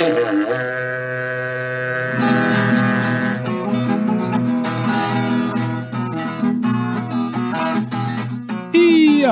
E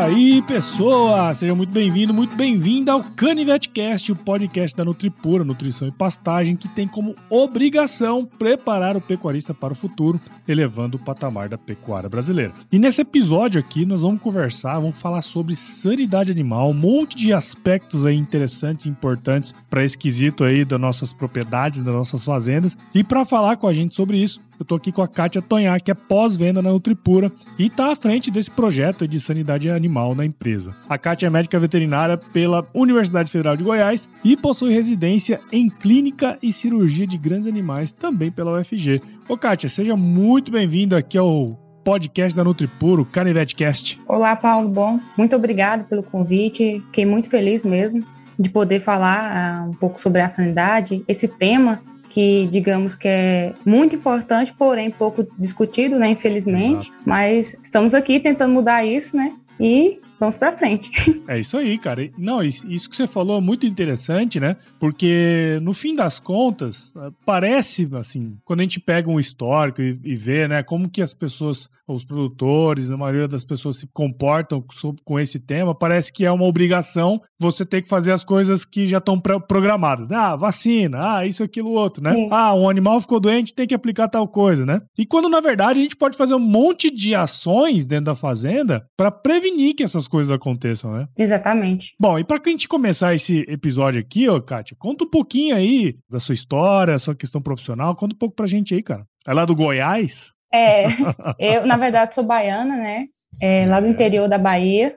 aí, pessoa! Seja muito bem-vindo, muito bem-vinda ao CanivetCast, o podcast da Nutripura, Nutrição e Pastagem, que tem como obrigação preparar o pecuarista para o futuro, elevando o patamar da pecuária brasileira. E nesse episódio aqui, nós vamos conversar, vamos falar sobre sanidade animal, um monte de aspectos aí interessantes e importantes para esse quesito aí das nossas propriedades, das nossas fazendas. E para falar com a gente sobre isso, eu tô aqui com a Kátia Tonhar, que é pós-venda na Nutripura e tá à frente desse projeto de sanidade animal na empresa. A Kátia é médica veterinária pela Universidade Federal de Goiás e possui residência em clínica e cirurgia de grandes animais também pela UFG. Ô Kátia, seja muito bem-vindo aqui ao podcast da Nutripuro, Canivetcast. Olá, Paulo. Bom, muito obrigado pelo convite. Fiquei muito feliz mesmo de poder falar uh, um pouco sobre a sanidade, esse tema que digamos que é muito importante, porém pouco discutido, né, infelizmente. Exato. Mas estamos aqui tentando mudar isso, né? E vamos para frente. É isso aí, cara. Não, isso que você falou é muito interessante, né? Porque no fim das contas, parece assim, quando a gente pega um histórico e, e vê, né, como que as pessoas os produtores, a maioria das pessoas se comportam com esse tema, parece que é uma obrigação você ter que fazer as coisas que já estão programadas, né? Ah, vacina, ah, isso, aquilo, outro, né? Sim. Ah, um animal ficou doente, tem que aplicar tal coisa, né? E quando, na verdade, a gente pode fazer um monte de ações dentro da fazenda para prevenir que essas coisas aconteçam, né? Exatamente. Bom, e para a gente começar esse episódio aqui, ó, Kátia, conta um pouquinho aí da sua história, sua questão profissional, conta um pouco pra gente aí, cara. É lá do Goiás? É, eu, na verdade, sou baiana, né? É, lá do interior da Bahia.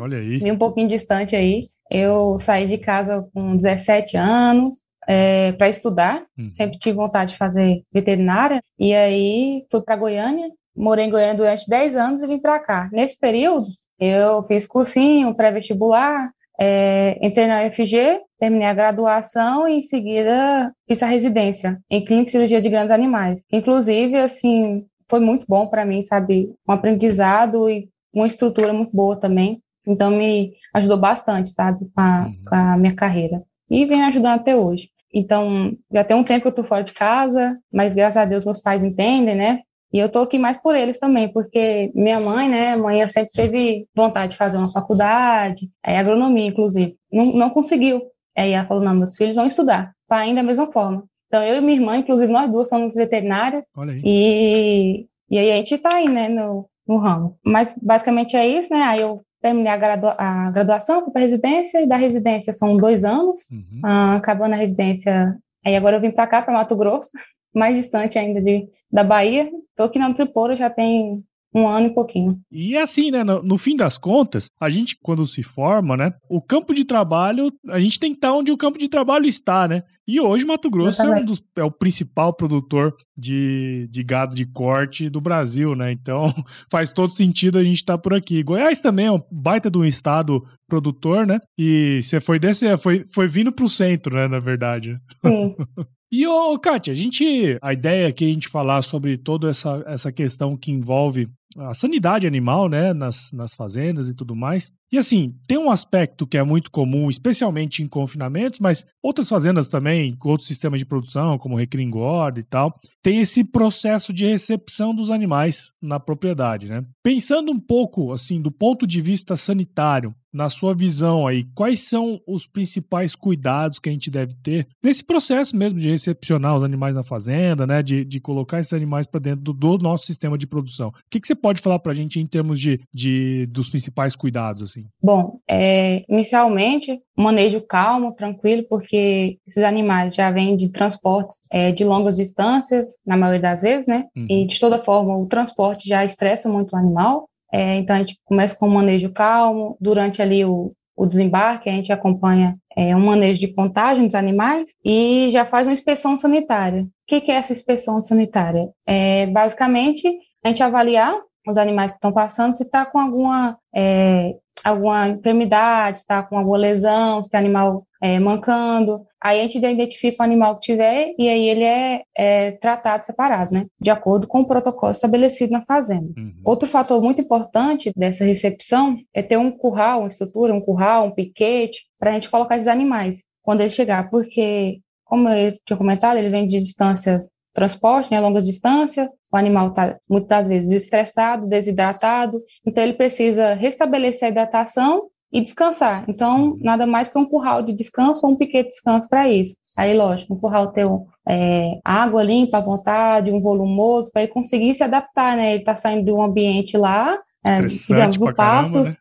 Olha aí. Vim um pouquinho distante aí. Eu saí de casa com 17 anos é, para estudar. Uhum. Sempre tive vontade de fazer veterinária. E aí fui para Goiânia. Morei em Goiânia durante 10 anos e vim para cá. Nesse período, eu fiz cursinho pré-vestibular, é, entrei na UFG, terminei a graduação e em seguida fiz a residência em clínica e cirurgia de grandes animais. Inclusive, assim, foi muito bom para mim, sabe, um aprendizado e uma estrutura muito boa também. Então me ajudou bastante, sabe, com a, uhum. com a minha carreira. E vem ajudando até hoje. Então, já tem um tempo que eu tô fora de casa, mas graças a Deus meus pais entendem, né? E eu tô aqui mais por eles também, porque minha mãe, né, mãe sempre teve vontade de fazer uma faculdade, aí agronomia, inclusive. Não, não conseguiu. Aí ela falou, não, meus filhos vão estudar, tá ainda da mesma forma. Então, eu e minha irmã, inclusive, nós duas somos veterinárias. E, e aí a gente tá aí, né, no, no ramo. Mas, basicamente, é isso, né? Aí eu terminei a, gradua a graduação, fui para residência, e da residência são dois anos. Uhum. Ah, acabando a residência, aí agora eu vim para cá, para Mato Grosso, mais distante ainda de, da Bahia. Estou aqui na Triporo já tem um ano e pouquinho. E é assim, né? No, no, fim das contas, a gente, quando se forma, né? O campo de trabalho, a gente tem que estar onde o campo de trabalho está, né? E hoje Mato Grosso é, um dos, é, o principal produtor de, de gado de corte do Brasil, né? Então faz todo sentido a gente estar por aqui. Goiás também é um baita de um estado produtor, né? E você foi desse, foi, foi vindo para o centro, né? Na verdade. Sim. E, ô, Kátia, a gente. A ideia aqui é a gente falar sobre toda essa, essa questão que envolve a sanidade animal, né, nas, nas fazendas e tudo mais. E assim, tem um aspecto que é muito comum, especialmente em confinamentos, mas outras fazendas também, com outros sistemas de produção, como recringorda e tal, tem esse processo de recepção dos animais na propriedade, né? Pensando um pouco, assim, do ponto de vista sanitário, na sua visão aí, quais são os principais cuidados que a gente deve ter nesse processo mesmo de recepcionar os animais na fazenda, né? De, de colocar esses animais para dentro do, do, nosso sistema de produção. O que, que você pode falar para a gente em termos de, de, dos principais cuidados, assim? Bom, é, inicialmente, manejo calmo, tranquilo, porque esses animais já vêm de transportes é, de longas distâncias, na maioria das vezes, né? Uhum. E de toda forma, o transporte já estressa muito o animal. É, então a gente começa com um manejo calmo, durante ali o, o desembarque, a gente acompanha é, um manejo de contagem dos animais e já faz uma inspeção sanitária. O que, que é essa inspeção sanitária? É basicamente a gente avaliar os animais que estão passando se está com alguma é, alguma enfermidade, está com alguma lesão, se tem animal é, mancando. Aí a gente identifica o animal que tiver e aí ele é, é, tratado separado, né? De acordo com o protocolo estabelecido na fazenda. Uhum. Outro fator muito importante dessa recepção é ter um curral, uma estrutura, um curral, um piquete, para a gente colocar esses animais quando ele chegar, porque como eu tinha comentado, ele vem de distâncias transporte, né, longas distâncias, o animal está muitas vezes estressado, desidratado, então ele precisa restabelecer a hidratação e descansar. Então, nada mais que um curral de descanso ou um piquete de descanso para isso. Aí, lógico, um curral ter é, água limpa à vontade, um volumoso, para ele conseguir se adaptar, né? Ele está saindo de um ambiente lá, é, digamos, passo, caramba, né?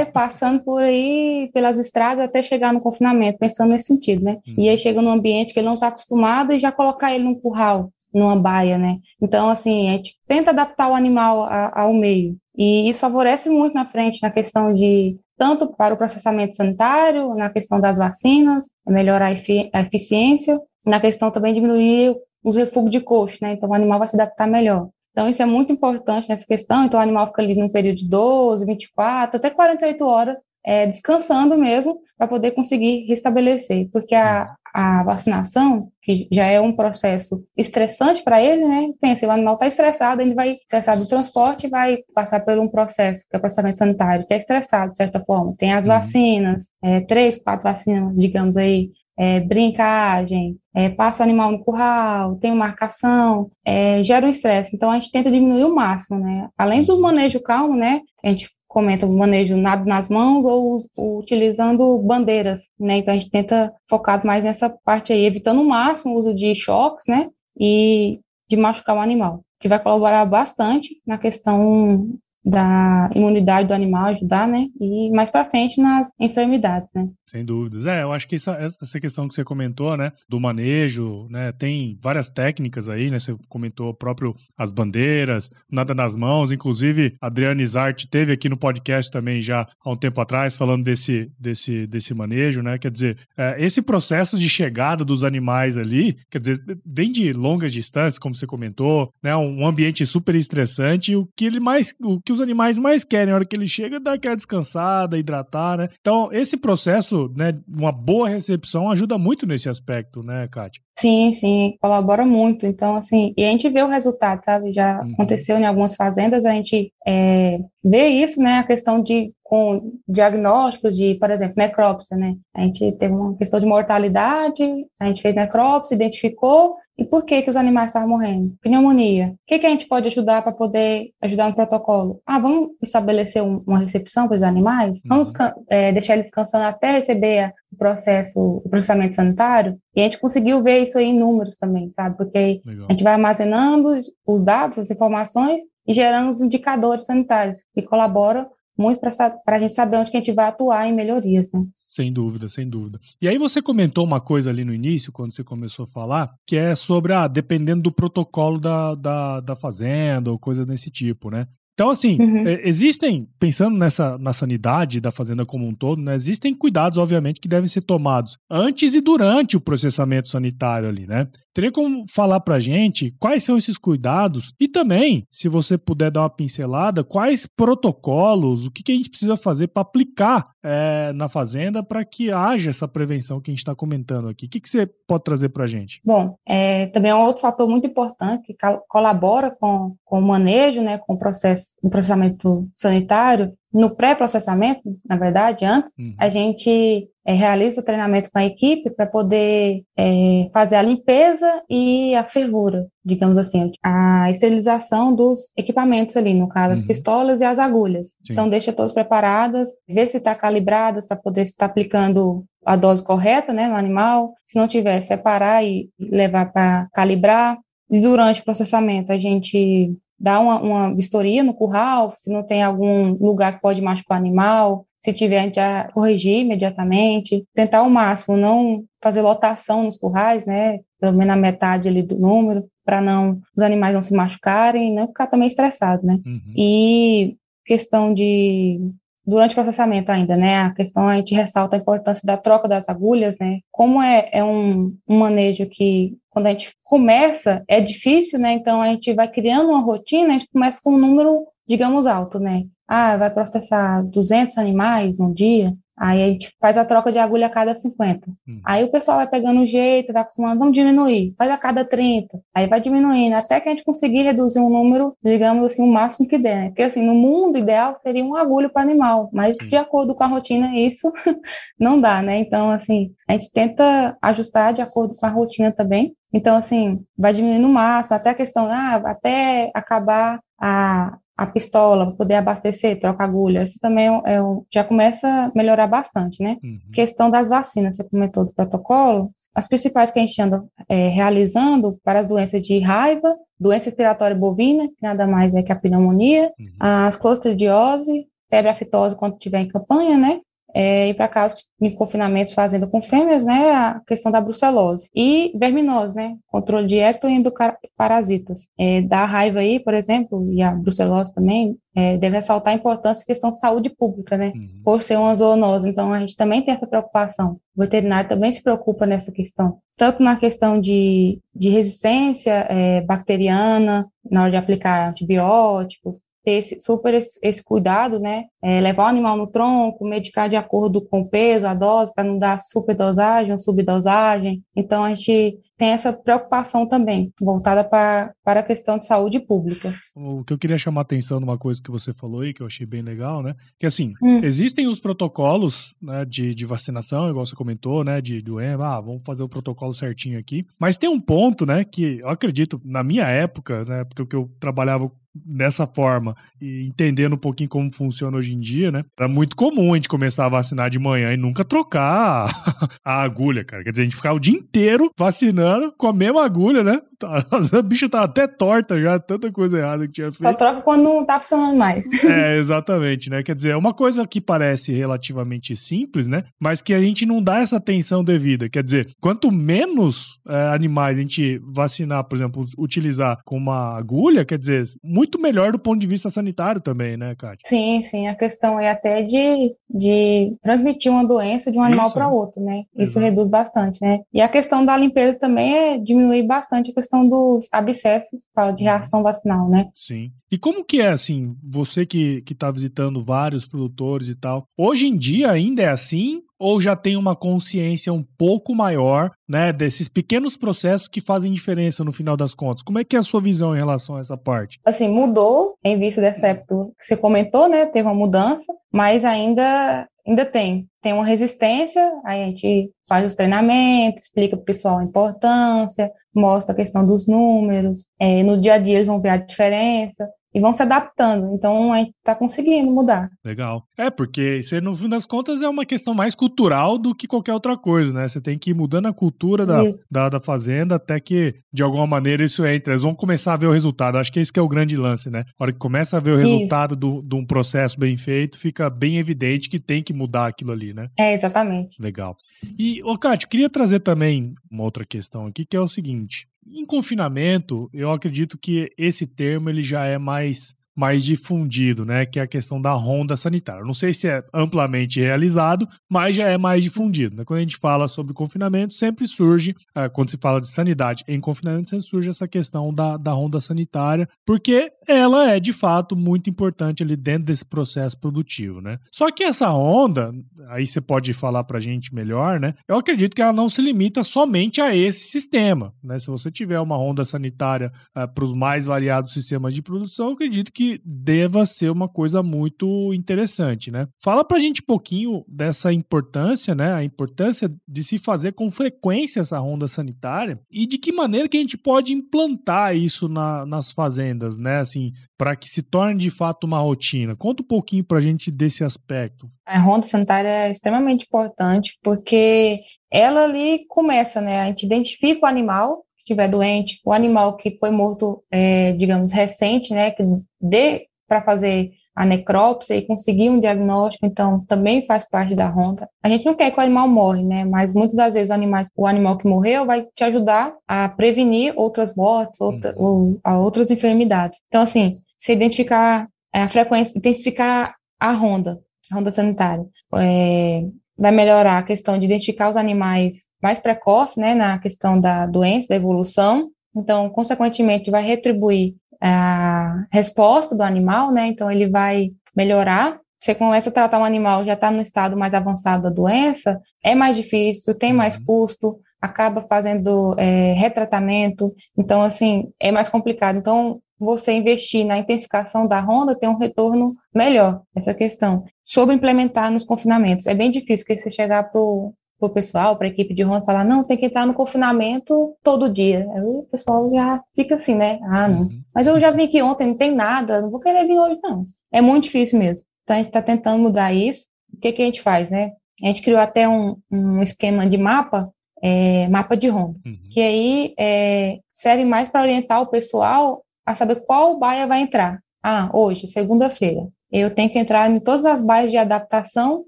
é, passando por aí, pelas estradas, até chegar no confinamento, pensando nesse sentido, né? Hum. E aí chega num ambiente que ele não está acostumado e já colocar ele num curral, numa baia, né? Então, assim, a gente tenta adaptar o animal a, ao meio. E isso favorece muito na frente, na questão de tanto para o processamento sanitário, na questão das vacinas, melhorar a eficiência, na questão também diminuir os refugos de coxo, né? Então o animal vai se adaptar melhor. Então isso é muito importante nessa questão. Então o animal fica ali num período de 12, 24, até 48 horas é, descansando mesmo para poder conseguir restabelecer, porque a, a vacinação, que já é um processo estressante para ele, né? Pensa, o animal está estressado, ele vai estressar do transporte vai passar por um processo, que é o processamento sanitário, que é estressado, de certa forma. Tem as uhum. vacinas, é, três, quatro vacinas, digamos aí, é, brincagem, é, passa o animal no curral, tem marcação, é, gera um estresse. Então, a gente tenta diminuir o máximo, né? Além do manejo calmo, né? A gente comenta o manejo nado nas mãos ou, ou, utilizando bandeiras, né? Então a gente tenta focar mais nessa parte aí, evitando o máximo o uso de choques, né? E de machucar o animal, que vai colaborar bastante na questão da imunidade do animal, ajudar, né? E mais para frente nas enfermidades, né? Sem dúvidas. É, eu acho que essa, essa questão que você comentou, né, do manejo, né, tem várias técnicas aí, né? Você comentou próprio as bandeiras, nada nas mãos, inclusive Adriane Zart teve aqui no podcast também já há um tempo atrás falando desse desse desse manejo, né? Quer dizer, é, esse processo de chegada dos animais ali, quer dizer, vem de longas distâncias, como você comentou, né? Um ambiente super estressante, o que ele mais o que os animais mais querem, a hora que ele chega, dar aquela descansada, hidratar, né? Então, esse processo, né, uma boa recepção ajuda muito nesse aspecto, né, Kátia? Sim, sim, colabora muito. Então, assim, e a gente vê o resultado, sabe? Já uhum. aconteceu em algumas fazendas, a gente é, vê isso, né? A questão de com diagnósticos de, por exemplo, necrópsia, né? A gente teve uma questão de mortalidade, a gente fez necrópsia, identificou, e por que, que os animais estavam morrendo? Pneumonia. O que, que a gente pode ajudar para poder ajudar no protocolo? Ah, vamos estabelecer um, uma recepção para os animais? Vamos uhum. é, deixar eles descansando até receber o processo, o processamento sanitário? E a gente conseguiu ver isso aí em números também, sabe? Porque Legal. a gente vai armazenando os dados, as informações e gerando os indicadores sanitários que colaboram muito para a gente saber onde que a gente vai atuar em melhorias, né? Sem dúvida, sem dúvida. E aí você comentou uma coisa ali no início, quando você começou a falar, que é sobre, ah, dependendo do protocolo da, da, da fazenda ou coisa desse tipo, né? Então, assim, uhum. É, existem, pensando nessa na sanidade da fazenda como um todo, né, existem cuidados, obviamente, que devem ser tomados antes e durante o processamento sanitário ali, né? Teria como falar pra gente quais são esses cuidados e também, se você puder dar uma pincelada, quais protocolos, o que, que a gente precisa fazer para aplicar é, na fazenda para que haja essa prevenção que a gente está comentando aqui. O que, que você pode trazer para a gente? Bom, é, também é um outro fator muito importante que colabora com, com o manejo, né, com o processo, o processamento sanitário, no pré-processamento, na verdade, antes, uhum. a gente é, realiza o treinamento com a equipe para poder é, fazer a limpeza e a fervura, digamos assim, a esterilização dos equipamentos ali, no caso, uhum. as pistolas e as agulhas. Sim. Então, deixa todas preparadas, ver se está calibradas para poder estar aplicando a dose correta né, no animal. Se não tiver, separar e levar para calibrar. E durante o processamento, a gente dar uma, uma vistoria no curral, se não tem algum lugar que pode machucar o animal, se tiver, a gente já corrigir imediatamente, tentar ao máximo não fazer lotação nos currais, né, pelo menos a metade ali do número, para não os animais não se machucarem, não ficar também estressado, né? Uhum. E questão de durante o processamento ainda, né? A questão a gente ressalta a importância da troca das agulhas, né? Como é, é um, um manejo que quando a gente começa é difícil, né? Então a gente vai criando uma rotina, a gente começa com um número, digamos, alto, né? Ah, vai processar 200 animais num dia. Aí a gente faz a troca de agulha a cada 50. Uhum. Aí o pessoal vai pegando o jeito, vai acostumando, vamos diminuir, faz a cada 30. Aí vai diminuindo, até que a gente conseguir reduzir um número, digamos assim, o máximo que der. Né? Porque assim, no mundo ideal seria um agulho para animal, mas de acordo com a rotina, isso não dá, né? Então, assim, a gente tenta ajustar de acordo com a rotina também. Então, assim, vai diminuindo o máximo, até a questão, ah, até acabar a, a pistola para poder abastecer, troca agulha, isso também é, é, já começa a melhorar bastante, né? Uhum. Questão das vacinas, você comentou do protocolo, as principais que a gente anda é, realizando para as doenças de raiva, doença respiratória bovina, que nada mais é que a pneumonia, uhum. as clostridiose, febre aftosa quando tiver em campanha, né? É, e para casos de confinamentos fazendo com fêmeas, né, a questão da brucelose. E verminose, né, controle de ectoendoparasitas. É, da raiva aí, por exemplo, e a brucelose também, é, deve ressaltar a importância da questão de saúde pública, né, uhum. por ser uma zoonose. Então, a gente também tem essa preocupação. O veterinário também se preocupa nessa questão. Tanto na questão de, de resistência é, bacteriana, na hora de aplicar antibióticos, ter esse, super esse, esse cuidado, né? É, levar o animal no tronco, medicar de acordo com o peso, a dose, para não dar superdosagem ou subdosagem. Então, a gente tem essa preocupação também, voltada para, para a questão de saúde pública. O que eu queria chamar a atenção numa coisa que você falou aí, que eu achei bem legal, né? Que assim, hum. existem os protocolos né, de, de vacinação, igual você comentou, né? De doença, ah, vamos fazer o protocolo certinho aqui. Mas tem um ponto, né, que eu acredito, na minha época, né? Porque eu trabalhava dessa forma e entendendo um pouquinho como funciona hoje em dia, né? Era muito comum a gente começar a vacinar de manhã e nunca trocar a agulha, cara. Quer dizer, a gente ficava o dia inteiro vacinando com a mesma agulha, né? A bicha tava até torta já, tanta coisa errada que tinha feito. Só troca quando não tá funcionando mais. É, exatamente, né? Quer dizer, é uma coisa que parece relativamente simples, né? Mas que a gente não dá essa atenção devida. Quer dizer, quanto menos é, animais a gente vacinar, por exemplo, utilizar com uma agulha, quer dizer, muito melhor do ponto de vista sanitário também, né, Kátia? Sim, sim. A questão é até de, de transmitir uma doença de um animal para outro, né? Isso Exato. reduz bastante, né? E a questão da limpeza também é diminuir bastante a questão dos abscessos, fala de uhum. reação vacinal, né? Sim. E como que é, assim, você que, que tá visitando vários produtores e tal, hoje em dia ainda é assim ou já tem uma consciência um pouco maior, né, desses pequenos processos que fazem diferença no final das contas? Como é que é a sua visão em relação a essa parte? Assim, mudou em vista dessa época que você comentou, né, teve uma mudança, mas ainda ainda tem. Tem uma resistência, aí a gente faz os treinamentos, explica para o pessoal a importância, mostra a questão dos números, é, no dia a dia eles vão ver a diferença e vão se adaptando. Então a gente está conseguindo mudar. Legal. É, porque isso no fim das contas é uma questão mais cultural do que qualquer outra coisa, né? Você tem que ir mudando a cultura da, da, da, fazenda até que, de alguma maneira, isso entre. Eles vão começar a ver o resultado. Acho que esse que é o grande lance, né? A hora que começa a ver o resultado de um processo bem feito, fica bem evidente que tem que mudar aquilo ali, né? É, exatamente. Legal. E, ô, Cátia, queria trazer também uma outra questão aqui, que é o seguinte. Em confinamento, eu acredito que esse termo ele já é mais mais difundido, né? Que é a questão da ronda sanitária. Não sei se é amplamente realizado, mas já é mais difundido. Né? Quando a gente fala sobre confinamento, sempre surge, uh, quando se fala de sanidade em confinamento, sempre surge essa questão da, da ronda sanitária, porque ela é de fato muito importante ali dentro desse processo produtivo, né? Só que essa ronda, aí você pode falar pra gente melhor, né? Eu acredito que ela não se limita somente a esse sistema, né? Se você tiver uma ronda sanitária uh, eh, para os mais variados sistemas de produção, eu acredito que deva ser uma coisa muito interessante, né? Fala pra gente um pouquinho dessa importância, né? A importância de se fazer com frequência essa ronda sanitária e de que maneira que a gente pode implantar isso na, nas fazendas, né? Assim, para que se torne de fato uma rotina. Conta um pouquinho pra gente desse aspecto. A ronda sanitária é extremamente importante porque ela ali começa, né? A gente identifica o animal estiver doente, o animal que foi morto, é, digamos, recente, né, que dê para fazer a necrópsia e conseguir um diagnóstico, então também faz parte da ronda. A gente não quer que o animal morre, né? Mas muitas das vezes o, animais, o animal que morreu vai te ajudar a prevenir outras mortes, outra, ou, a outras enfermidades. Então, assim, se identificar é, a frequência, intensificar a ronda, a ronda sanitária. É, vai melhorar a questão de identificar os animais mais precoces, né, na questão da doença, da evolução. Então, consequentemente, vai retribuir a resposta do animal, né? Então, ele vai melhorar você começa a tratar um animal, já está no estado mais avançado da doença, é mais difícil, tem mais uhum. custo, acaba fazendo é, retratamento, então, assim, é mais complicado. Então, você investir na intensificação da ronda tem um retorno melhor, essa questão. Sobre implementar nos confinamentos, é bem difícil que você chegar para o pessoal, para a equipe de ronda, falar, não, tem que entrar no confinamento todo dia. Aí o pessoal já fica assim, né? Ah, não. Uhum. Mas eu já vim aqui ontem, não tem nada, não vou querer vir hoje, não. É muito difícil mesmo. Então, a gente está tentando mudar isso. O que, que a gente faz, né? A gente criou até um, um esquema de mapa, é, mapa de ronda, uhum. que aí é, serve mais para orientar o pessoal a saber qual baia vai entrar. Ah, hoje, segunda-feira, eu tenho que entrar em todas as baias de adaptação,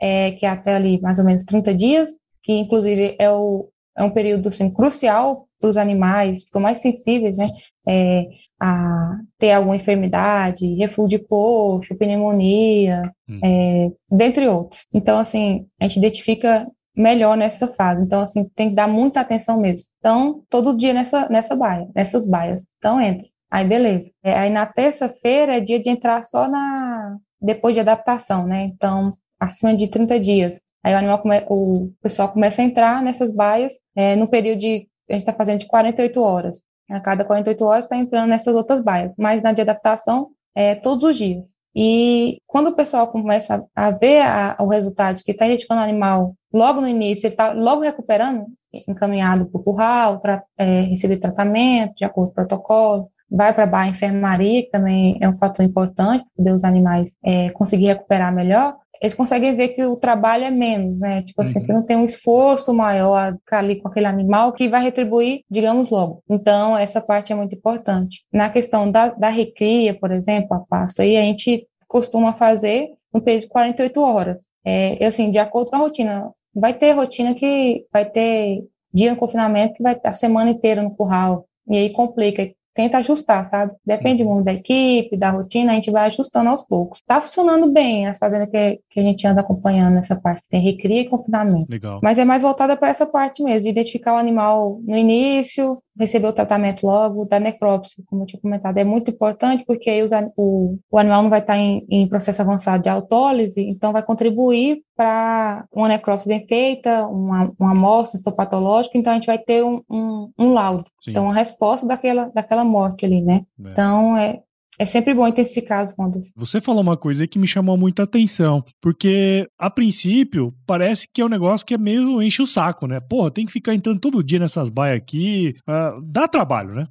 é, que é até ali mais ou menos 30 dias, que inclusive é, o, é um período assim, crucial para os animais, ficam mais sensíveis, né? É, a ter alguma enfermidade, refluxo de coxo, pneumonia, hum. é, dentre outros. Então, assim, a gente identifica melhor nessa fase. Então, assim, tem que dar muita atenção mesmo. Então, todo dia nessa, nessa baia, nessas baias. Então, entra. Aí, beleza. É, aí, na terça-feira é dia de entrar só na... depois de adaptação, né? Então, acima de 30 dias. Aí o animal come... o pessoal começa a entrar nessas baias é, no período de a gente está fazendo de 48 horas. A cada 48 horas está entrando nessas outras baias, mas na de adaptação é todos os dias. E quando o pessoal começa a ver a, o resultado que está identificando o animal logo no início, ele está logo recuperando, encaminhado para o curral, para é, receber tratamento, de acordo com o protocolo, vai para a enfermaria, que também é um fator importante, para poder os animais é, conseguir recuperar melhor, eles conseguem ver que o trabalho é menos, né? Tipo assim, uhum. você não tem um esforço maior ali com aquele animal que vai retribuir, digamos, logo. Então, essa parte é muito importante. Na questão da, da recria, por exemplo, a pasta, aí a gente costuma fazer no período de 48 horas. É, assim, de acordo com a rotina. Vai ter rotina que vai ter dia no confinamento que vai a semana inteira no curral. E aí complica tenta ajustar, sabe? Depende uhum. muito da equipe, da rotina, a gente vai ajustando aos poucos. Tá funcionando bem as fazendas que, que a gente anda acompanhando nessa parte. Tem recria e confinamento. Legal. Mas é mais voltada para essa parte mesmo, de identificar o animal no início, receber o tratamento logo, da necrópsia, como eu tinha comentado. É muito importante porque aí o, o animal não vai estar em, em processo avançado de autólise, então vai contribuir para uma necrópsia bem feita, uma, uma amostra histopatológica, então a gente vai ter um, um, um laudo. Sim. Então, uma resposta daquela, daquela morte ali, né? É. Então, é, é sempre bom intensificar as ondas. Você falou uma coisa aí que me chamou muita atenção, porque a princípio parece que é um negócio que é meio enche o saco, né? Porra, tem que ficar entrando todo dia nessas baias aqui, uh, dá trabalho, né?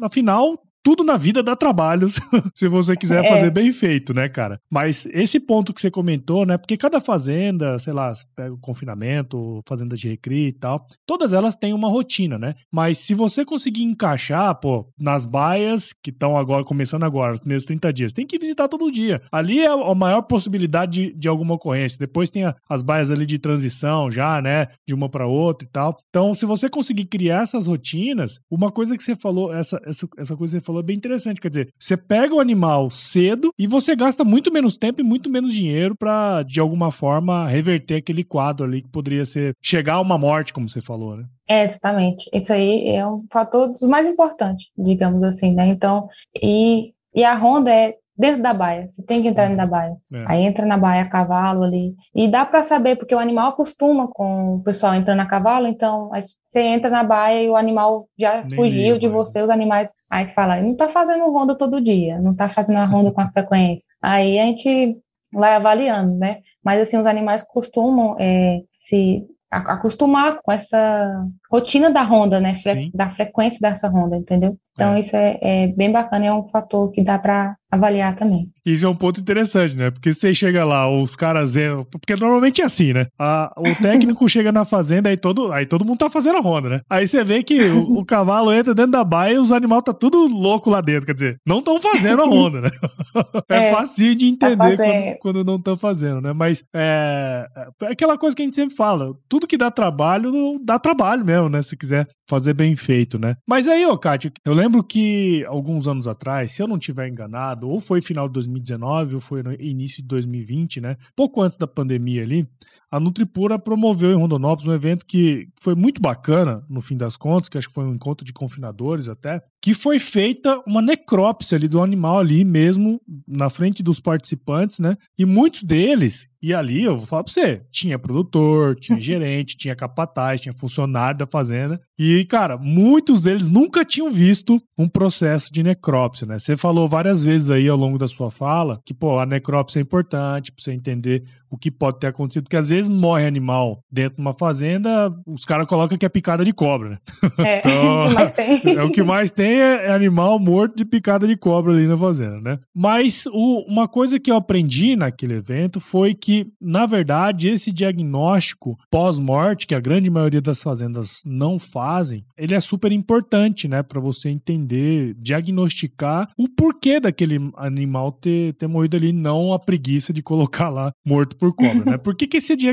Afinal, tudo na vida dá trabalho se você quiser é. fazer bem feito, né, cara? Mas esse ponto que você comentou, né? Porque cada fazenda, sei lá, pega o confinamento, fazenda de recria e tal, todas elas têm uma rotina, né? Mas se você conseguir encaixar, pô, nas baias que estão agora, começando agora, os primeiros 30 dias, tem que visitar todo dia. Ali é a maior possibilidade de, de alguma ocorrência. Depois tem a, as baias ali de transição já, né? De uma para outra e tal. Então, se você conseguir criar essas rotinas, uma coisa que você falou, essa, essa, essa coisa que você falou falou é bem interessante. Quer dizer, você pega o animal cedo e você gasta muito menos tempo e muito menos dinheiro para, de alguma forma, reverter aquele quadro ali que poderia ser chegar a uma morte, como você falou, né? É, exatamente. Isso aí é um fator dos mais importantes, digamos assim, né? Então, e, e a ronda é dentro da baia. Você tem que entrar dentro da baia. É. Aí entra na baia a cavalo ali. E dá para saber, porque o animal acostuma com o pessoal entrando a cavalo, então você entra na baia e o animal já Nem fugiu de você, os animais. Aí você fala, não tá fazendo ronda todo dia, não tá fazendo a ronda com a frequência. Aí a gente vai avaliando, né? Mas assim, os animais costumam é, se acostumar com essa rotina da ronda, né? Fre da frequência dessa ronda, entendeu? Então, é. isso é, é, bem bacana, é um fator que dá para avaliar também. Isso é um ponto interessante, né? Porque você chega lá, os caras. Porque normalmente é assim, né? A, o técnico chega na fazenda, aí todo, aí todo mundo tá fazendo a ronda, né? Aí você vê que o, o cavalo entra dentro da baia e os animais tá tudo louco lá dentro. Quer dizer, não estão fazendo a ronda, né? É, é fácil de entender tá quando, quando, não estão fazendo, né? Mas é, é aquela coisa que a gente sempre fala: tudo que dá trabalho, dá trabalho mesmo, né? Se quiser fazer bem feito, né? Mas aí, ô, Kátia, eu lembro que alguns anos atrás, se eu não tiver enganado, ou foi final de 2019 ou foi início de 2020, né? Pouco antes da pandemia ali, a Nutripura promoveu em Rondonópolis um evento que foi muito bacana, no fim das contas, que acho que foi um encontro de confinadores até, que foi feita uma necrópsia ali do animal ali mesmo, na frente dos participantes, né? E muitos deles, e ali eu vou falar pra você, tinha produtor, tinha gerente, tinha capataz, tinha funcionário da fazenda. E, cara, muitos deles nunca tinham visto um processo de necrópsia, né? Você falou várias vezes aí ao longo da sua fala que, pô, a necrópsia é importante pra você entender o que pode ter acontecido, porque às vezes morre animal dentro de uma fazenda, os caras colocam que é picada de cobra, né? É, então, é o que mais tem é, é animal morto de picada de cobra ali na fazenda, né? Mas o, uma coisa que eu aprendi naquele evento foi que, na verdade, esse diagnóstico pós-morte, que a grande maioria das fazendas não fazem, ele é super importante, né? Para você entender, diagnosticar o porquê daquele animal ter, ter morrido ali, não a preguiça de colocar lá morto por cobra, né? Por que, que esse diagnóstico,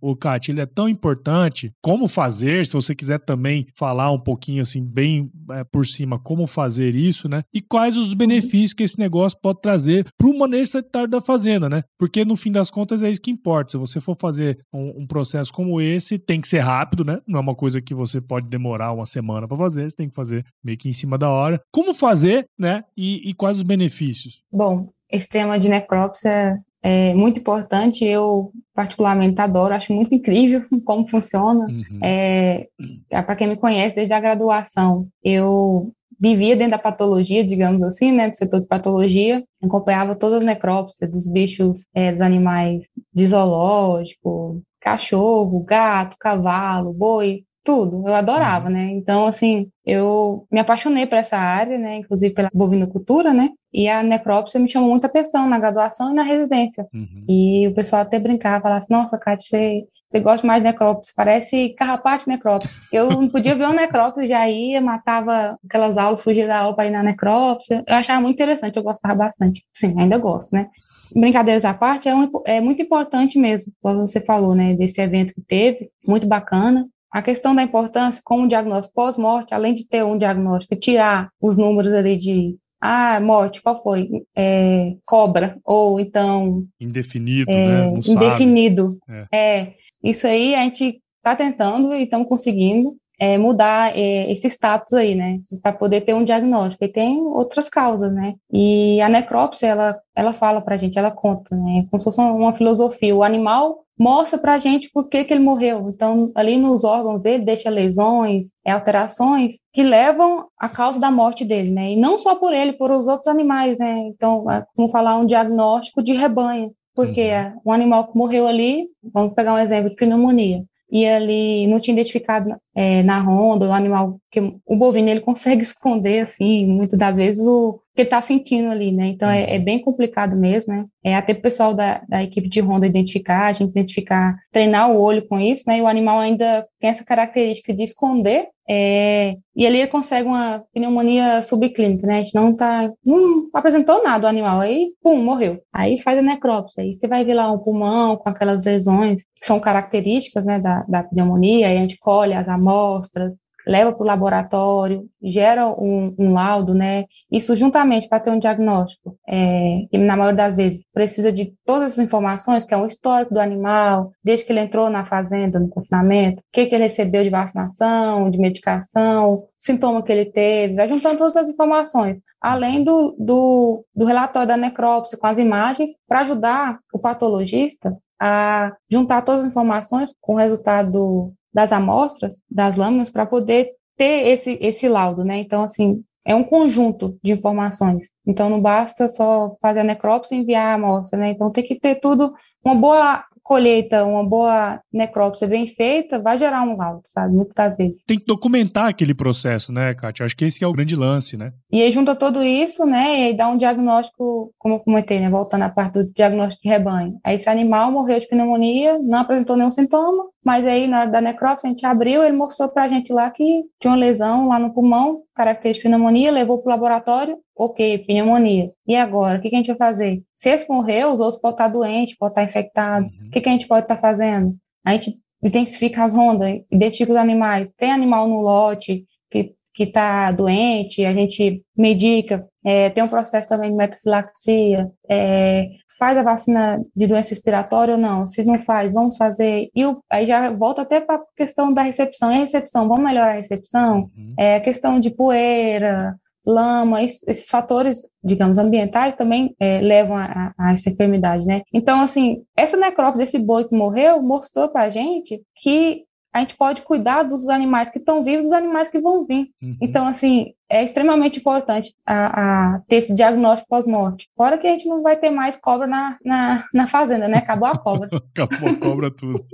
o Kat, ele é tão importante? Como fazer? Se você quiser também falar um pouquinho assim, bem é, por cima, como fazer isso, né? E quais os benefícios que esse negócio pode trazer para o manejo sanitário da fazenda, né? Porque no fim das contas é isso que importa. Se você for fazer um, um processo como esse, tem que ser rápido, né? Não é uma coisa que você pode demorar uma semana para fazer, você tem que fazer meio que em cima da hora. Como fazer, né? E, e quais os benefícios? Bom, esse tema de necrópsia é muito importante. Eu, particularmente, adoro, acho muito incrível como funciona. Uhum. É, é para quem me conhece desde a graduação, eu vivia dentro da patologia, digamos assim, né, do setor de patologia, acompanhava todas as necrópsias dos bichos, é, dos animais de zoológico, cachorro, gato, cavalo, boi, tudo, eu adorava, uhum. né? Então, assim, eu me apaixonei por essa área, né? Inclusive pela bovinocultura, né? E a necrópsia me chamou muita atenção na graduação e na residência. Uhum. E o pessoal até brincava, falava assim, nossa, Kátia, você, você gosta mais de necrópsia, parece carrapato necrópsia. Eu não podia ver uma necrópsia, já ia, matava aquelas aulas, fugia da aula para ir na necrópsia. Eu achava muito interessante, eu gostava bastante. Sim, ainda gosto, né? brincadeiras à parte, é, um, é, muito importante mesmo, como você falou, né, desse evento que teve, muito bacana. A questão da importância como diagnóstico pós-morte, além de ter um diagnóstico, tirar os números ali de ah, morte, qual foi? É, cobra, ou então. Indefinido, é, né? Não indefinido. É. é. Isso aí a gente está tentando e estamos conseguindo é, mudar é, esse status aí, né? Para poder ter um diagnóstico. E tem outras causas, né? E a necrópsia, ela, ela fala para a gente, ela conta, né? Como se fosse uma filosofia. O animal mostra para a gente por que, que ele morreu. Então, ali nos órgãos dele, deixa lesões, é, alterações que levam à causa da morte dele, né? E não só por ele, por os outros animais, né? Então, é como falar um diagnóstico de rebanho, porque uhum. um animal que morreu ali, vamos pegar um exemplo de pneumonia, e ali não tinha identificado é, na ronda o animal, que o bovino ele consegue esconder, assim, muitas das vezes o que ele está sentindo ali, né? Então é, é, uhum. bem complicado mesmo, né? É até o pessoal da, da equipe de ronda identificar, a gente identificar, treinar o olho com isso, né? E o animal ainda tem essa característica de esconder, é, e ali ele consegue uma pneumonia subclínica, né? A gente não tá, não apresentou nada o animal, aí, pum, morreu. Aí faz a necrópsia, aí você vai ver lá um pulmão com aquelas lesões que são características, né, da, da pneumonia, aí a gente colhe as amostras, leva para o laboratório, gera um, um, laudo, né? Isso juntamente para ter um diagnóstico, é, que na maioria das vezes precisa de todas as informações, que é um histórico do animal, desde que ele entrou na fazenda, no confinamento, o que, que ele recebeu de vacinação, de medicação, sintoma que ele teve, vai juntando todas as informações, além do, do, do relatório da necrópsia com as imagens, para ajudar o patologista a juntar todas as informações com o resultado das amostras, das lâminas, para poder ter esse, esse laudo, né? Então, assim, é um conjunto de informações. Então, não basta só fazer a necrópsia e enviar a amostra, né? Então, tem que ter tudo, uma boa colheita, uma boa necrópsia bem feita, vai gerar um laudo, sabe? Muitas vezes. Tem que documentar aquele processo, né, Kátia? Acho que esse é o grande lance, né? E aí junta tudo isso, né, e aí dá um diagnóstico, como eu comentei, né, voltando à parte do diagnóstico de rebanho. Aí esse animal morreu de pneumonia, não apresentou nenhum sintoma, mas aí na hora da necrópsia a gente abriu, ele mostrou pra gente lá que tinha uma lesão lá no pulmão, característica de pneumonia, levou pro laboratório, ok, pneumonia. E agora, o que, que a gente vai fazer? Se esse morreu, os outros podem estar doentes, podem estar infectados. Uhum. O que, que a gente pode estar fazendo? A gente intensifica as ondas, identifica os animais. Tem animal no lote que que está doente, a gente medica, é, tem um processo também de metofilaxia, é, faz a vacina de doença respiratória ou não? Se não faz, vamos fazer. E o, aí já volta até para a questão da recepção. E a recepção, vamos melhorar a recepção? Uhum. É, questão de poeira, lama, esses fatores, digamos, ambientais também é, levam a, a, essa enfermidade, né? Então, assim, essa necrópole desse boi que morreu mostrou para gente que a gente pode cuidar dos animais que estão vivos, dos animais que vão vir. Uhum. Então, assim, é extremamente importante a, a ter esse diagnóstico pós-morte. Fora que a gente não vai ter mais cobra na, na, na fazenda, né? Acabou a cobra. Acabou a cobra tudo.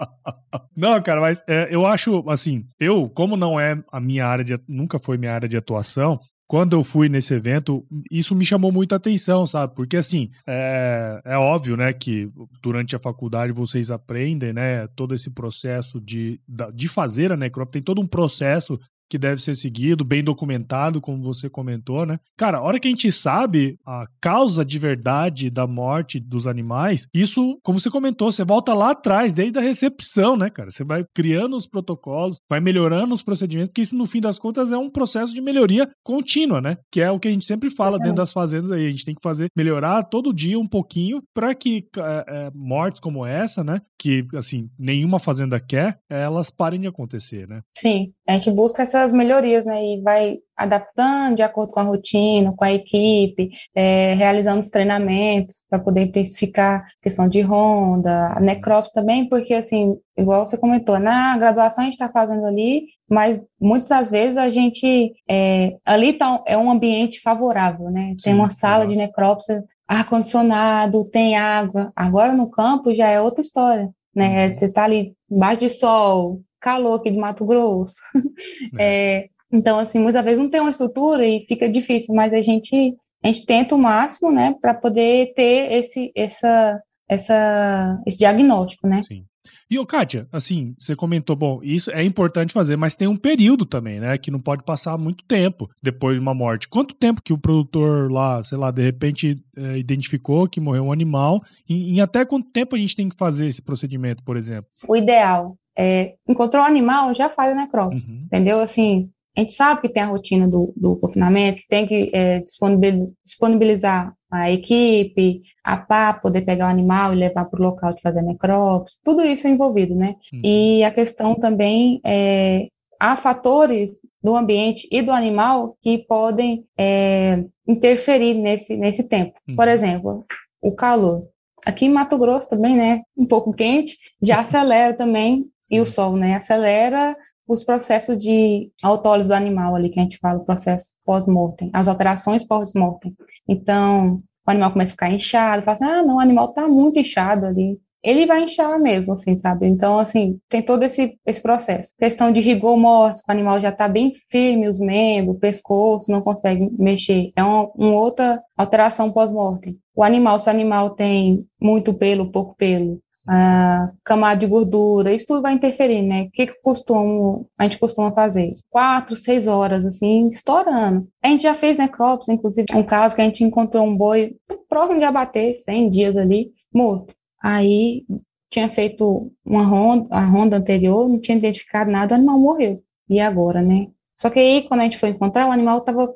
não, cara, mas é, eu acho, assim, eu, como não é a minha área de, nunca foi minha área de atuação, quando eu fui nesse evento, isso me chamou muita atenção, sabe? Porque, assim, é, é óbvio, né, que durante a faculdade vocês aprendem, né, todo esse processo de, de fazer a necrópsia, tem todo um processo que deve ser seguido, bem documentado, como você comentou, né? Cara, a hora que a gente sabe a causa de verdade da morte dos animais, isso, como você comentou, você volta lá atrás, desde a recepção, né, cara? Você vai criando os protocolos, vai melhorando os procedimentos, porque isso, no fim das contas, é um processo de melhoria contínua, né? Que é o que a gente sempre fala é. dentro das fazendas aí. A gente tem que fazer, melhorar todo dia um pouquinho para que é, é, mortes como essa, né? Que, assim, nenhuma fazenda quer, elas parem de acontecer, né? Sim, a gente busca essas melhorias, né? E vai adaptando de acordo com a rotina, com a equipe, é, realizando os treinamentos para poder intensificar a questão de ronda, a necrópsia também, porque assim, igual você comentou, na graduação a gente está fazendo ali, mas muitas das vezes a gente é, ali tá, é um ambiente favorável, né? Tem Sim, uma sala exato. de necrópsia, ar-condicionado, tem água. Agora no campo já é outra história, né? Uhum. Você está ali embaixo de sol, calor aqui de Mato Grosso. É. É, então, assim, muitas vezes não tem uma estrutura e fica difícil, mas a gente, a gente tenta o máximo, né, para poder ter esse, essa, essa, esse diagnóstico, né? Sim. E, ô, Kátia, assim, você comentou, bom, isso é importante fazer, mas tem um período também, né? Que não pode passar muito tempo depois de uma morte. Quanto tempo que o produtor lá, sei lá, de repente é, identificou que morreu um animal? E, em até quanto tempo a gente tem que fazer esse procedimento, por exemplo? O ideal é, encontrou o animal, já faz a necrópsia, uhum. entendeu? Assim, a gente sabe que tem a rotina do, do confinamento, tem que é, disponibilizar a equipe, a pá, poder pegar o animal e levar para o local de fazer a necrópsia, tudo isso é envolvido, né? Uhum. E a questão também é, há fatores do ambiente e do animal que podem é, interferir nesse, nesse tempo. Uhum. Por exemplo, o calor. Aqui em Mato Grosso também, né, um pouco quente, já acelera também, Sim. e o sol, né, acelera os processos de autólise do animal ali, que a gente fala, o processo pós-mortem, as alterações pós-mortem. Então, o animal começa a ficar inchado, fala assim, ah, não, o animal está muito inchado ali. Ele vai inchar mesmo, assim, sabe? Então, assim, tem todo esse, esse processo. Questão de rigor mortis, o animal já está bem firme, os membros, o pescoço, não consegue mexer. É uma, uma outra alteração pós-mortem. O animal, se o animal tem muito pelo, pouco pelo, a camada de gordura, isso tudo vai interferir, né? O que, que costumo, a gente costuma fazer? Quatro, seis horas, assim, estourando. A gente já fez necrópsia, inclusive, um caso que a gente encontrou um boi próximo de abater, 100 dias ali, morto. Aí, tinha feito uma ronda, a ronda anterior, não tinha identificado nada, o animal morreu. E agora, né? Só que aí, quando a gente foi encontrar, o animal estava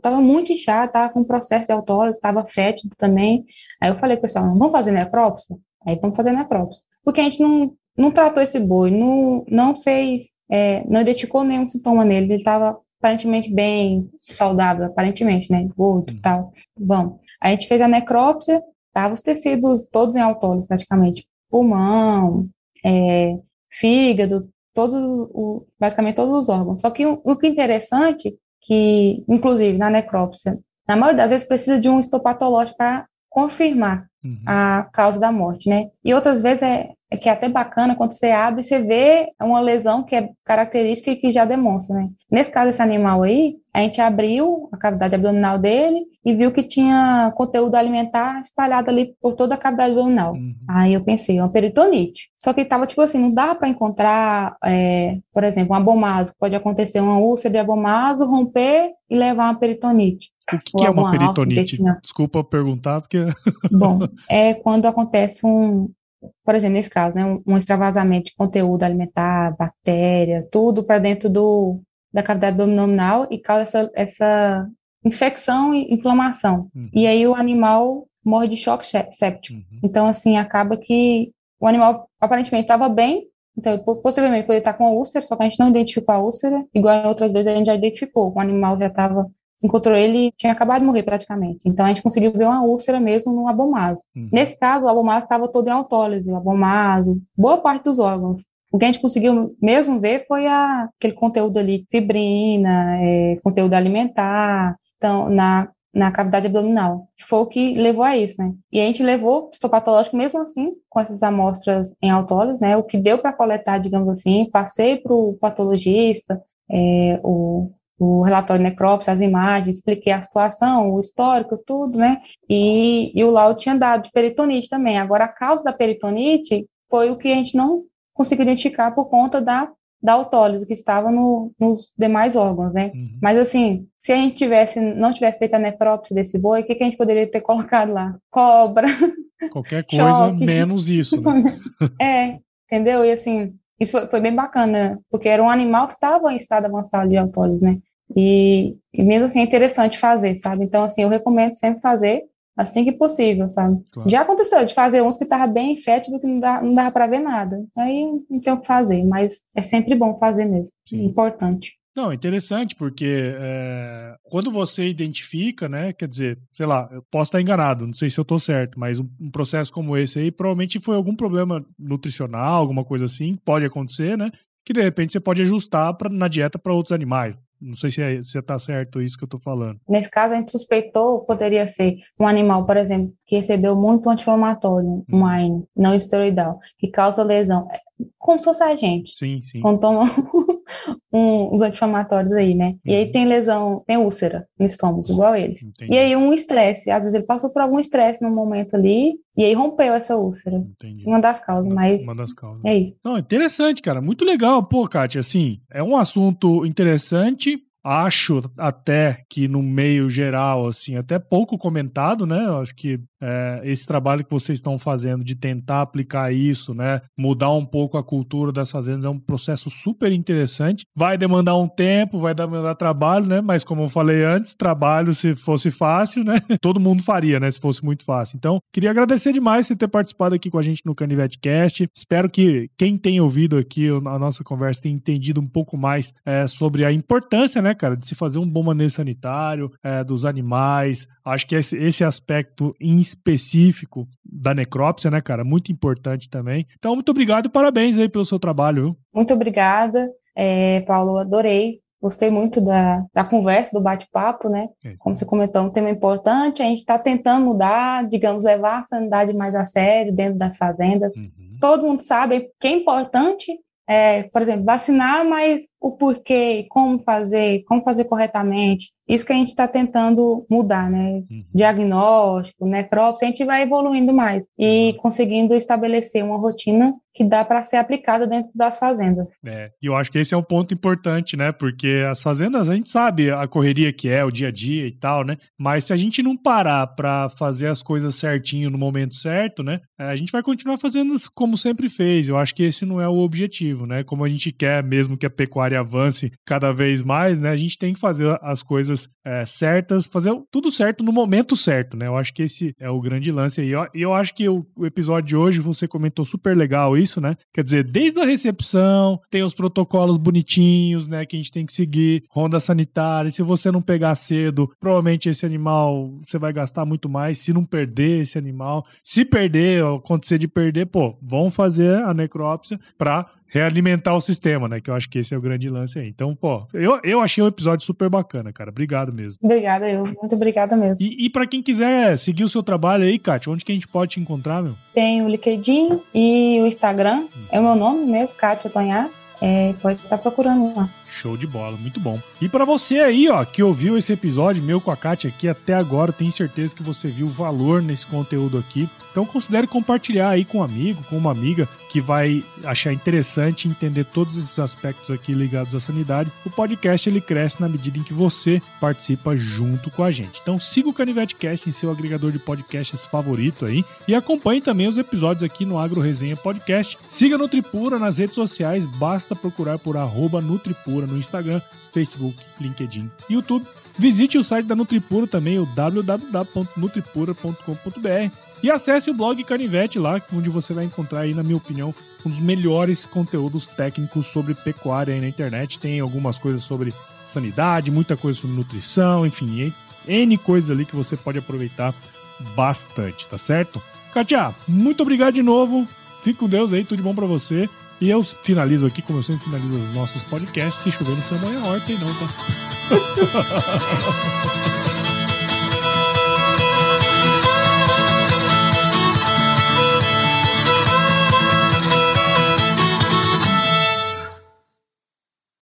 tava muito inchado, estava com processo de autólise, estava fétido também. Aí eu falei, pessoal, vamos fazer necrópsia? Aí vamos fazer necrópsia. Porque a gente não, não tratou esse boi, não, não fez, é, não identificou nenhum sintoma nele, ele estava aparentemente bem saudável, aparentemente, né, gordo e uhum. tal. Bom, a gente fez a necrópsia, tava os tecidos todos em autólise praticamente, pulmão, é, fígado, todos, o, basicamente todos os órgãos. Só que o, o que é interessante, que inclusive na necrópsia, na maioria das vezes precisa de um histopatológico para confirmar uhum. a causa da morte, né? E outras vezes é, é que é até bacana quando você abre e você vê uma lesão que é característica e que já demonstra, né? Nesse caso, esse animal aí, a gente abriu a cavidade abdominal dele e viu que tinha conteúdo alimentar espalhado ali por toda a cavidade abdominal. Uhum. Aí eu pensei, uma peritonite. Só que estava tipo assim, não dá para encontrar, é, por exemplo, um abomaso. Pode acontecer uma úlcera de abomaso, romper e levar uma peritonite. O que, que é uma peritonite? Desculpa perguntar, porque. Bom, é quando acontece um, por exemplo, nesse caso, né, um, um extravasamento de conteúdo alimentar, bactérias, tudo para dentro do, da cavidade abdominal e causa essa, essa infecção e inflamação. Uhum. E aí o animal morre de choque séptico. Uhum. Então, assim, acaba que o animal aparentemente estava bem, então possivelmente poderia estar com a úlcera, só que a gente não identificou a úlcera, igual outras vezes a gente já identificou, o animal já estava encontrou ele tinha acabado de morrer praticamente. Então a gente conseguiu ver uma úlcera mesmo no abomaso. Uhum. Nesse caso, o abomaso estava todo em autólise, o abomaso, boa parte dos órgãos. O que a gente conseguiu mesmo ver foi a, aquele conteúdo ali, fibrina, é, conteúdo alimentar, então, na, na cavidade abdominal, que foi o que levou a isso, né? E a gente levou histopatológico mesmo assim, com essas amostras em autólise, né? O que deu para coletar, digamos assim, passei para o patologista, é, o o relatório necrópsia, as imagens, expliquei a situação, o histórico, tudo, né? E, e o laudo tinha dado de peritonite também. Agora, a causa da peritonite foi o que a gente não conseguiu identificar por conta da, da autólise que estava no, nos demais órgãos, né? Uhum. Mas, assim, se a gente tivesse, não tivesse feito a necrópsia desse boi, o que, que a gente poderia ter colocado lá? Cobra. Qualquer coisa choque. menos isso, né? é, entendeu? E, assim, isso foi, foi, bem bacana, porque era um animal que estava em estado avançado de autólise, né? E, e mesmo assim é interessante fazer, sabe? Então, assim, eu recomendo sempre fazer assim que possível, sabe? Claro. Já aconteceu de fazer uns que tava bem fétido que não, dá, não dava para ver nada. Aí não tem o que fazer, mas é sempre bom fazer mesmo. Sim. Importante. Não, interessante, porque é, quando você identifica, né, quer dizer, sei lá, eu posso estar enganado, não sei se eu estou certo, mas um, um, processo como esse aí provavelmente foi algum problema nutricional, alguma coisa assim, pode acontecer, né? Que de repente você pode ajustar pra, na dieta para outros animais. Não sei se, é, se tá certo isso que eu tô falando. Nesse caso, a gente suspeitou, poderia ser um animal, por exemplo, que recebeu muito anti-inflamatório, hum. um AINE, não esteroidal, que causa lesão. Como se fosse a gente. Sim, sim. Quando toma um, uns anti-inflamatórios aí, né? E aí uhum. tem lesão, tem úlcera no estômago, igual eles. Entendi. E aí um estresse, às vezes ele passou por algum estresse no momento ali, e aí rompeu essa úlcera. Entendi. Uma das causas, uma, mas. Uma das causas. É isso. Não, interessante, cara. Muito legal. Pô, Kátia, assim, é um assunto interessante acho até que no meio geral, assim, até pouco comentado, né? Eu acho que é, esse trabalho que vocês estão fazendo de tentar aplicar isso, né? Mudar um pouco a cultura das fazendas é um processo super interessante. Vai demandar um tempo, vai demandar trabalho, né? Mas como eu falei antes, trabalho se fosse fácil, né? Todo mundo faria, né? Se fosse muito fácil. Então, queria agradecer demais você ter participado aqui com a gente no Canivete Cast. Espero que quem tem ouvido aqui a nossa conversa tenha entendido um pouco mais é, sobre a importância, né, cara, de se fazer um bom manejo sanitário é, dos animais. Acho que esse, esse aspecto em específico da necrópsia, né, cara? Muito importante também. Então, muito obrigado e parabéns aí pelo seu trabalho, viu? Muito obrigada, é, Paulo, adorei. Gostei muito da, da conversa, do bate-papo, né? É Como você comentou, um tema importante. A gente está tentando mudar, digamos, levar a sanidade mais a sério dentro das fazendas. Uhum. Todo mundo sabe que é importante, é, por exemplo, vacinar, mas o porquê, como fazer, como fazer corretamente, isso que a gente está tentando mudar, né? Uhum. Diagnóstico, necrópsia, a gente vai evoluindo mais e uhum. conseguindo estabelecer uma rotina que dá para ser aplicada dentro das fazendas. É, e eu acho que esse é um ponto importante, né? Porque as fazendas, a gente sabe a correria que é, o dia a dia e tal, né? Mas se a gente não parar para fazer as coisas certinho no momento certo, né? A gente vai continuar fazendo como sempre fez. Eu acho que esse não é o objetivo, né? Como a gente quer mesmo que a pecuária avance cada vez mais, né? A gente tem que fazer as coisas coisas é, certas, fazer tudo certo no momento certo, né? Eu acho que esse é o grande lance aí. E eu, eu, acho que o, o, episódio de hoje, você comentou super legal isso, né? Quer dizer, desde a recepção, tem os protocolos bonitinhos, né? Que a gente tem que seguir, ronda sanitária. Se você não pegar cedo, provavelmente esse animal você vai gastar muito mais. Se não perder esse animal, se perder, acontecer de perder, pô, vão fazer a necrópsia para realimentar o sistema, né? Que eu acho que esse é o grande lance aí. Então, pô, eu, eu achei um episódio super bacana, cara. Obrigado mesmo. Obrigada, eu. Muito obrigada mesmo. E, e para quem quiser seguir o seu trabalho aí, Kátia, onde que a gente pode te encontrar, meu? Tem o LinkedIn e o Instagram. É o meu nome mesmo, Kátia Tonhar. É, pode estar procurando lá. Show de bola, muito bom. E para você aí, ó, que ouviu esse episódio meu com a Kátia aqui até agora, tenho certeza que você viu valor nesse conteúdo aqui. Então considere compartilhar aí com um amigo, com uma amiga que vai achar interessante entender todos esses aspectos aqui ligados à sanidade. O podcast ele cresce na medida em que você participa junto com a gente. Então siga o Canivete Cast em seu agregador de podcasts favorito aí e acompanhe também os episódios aqui no Agro Resenha Podcast. Siga Nutripura nas redes sociais, basta procurar por arroba Nutripura Nutripura no Instagram, Facebook, LinkedIn e YouTube. Visite o site da Nutripura também, o www.nutripura.com.br e acesse o blog Canivete lá, onde você vai encontrar aí, na minha opinião, um dos melhores conteúdos técnicos sobre pecuária aí na internet. Tem algumas coisas sobre sanidade, muita coisa sobre nutrição, enfim, N coisas ali que você pode aproveitar bastante, tá certo? Katia, muito obrigado de novo. Fique com Deus aí, tudo de bom para você. E eu finalizo aqui, como eu sempre finalizo os nossos podcasts, se chover não precisa molhar a horta e não, tá?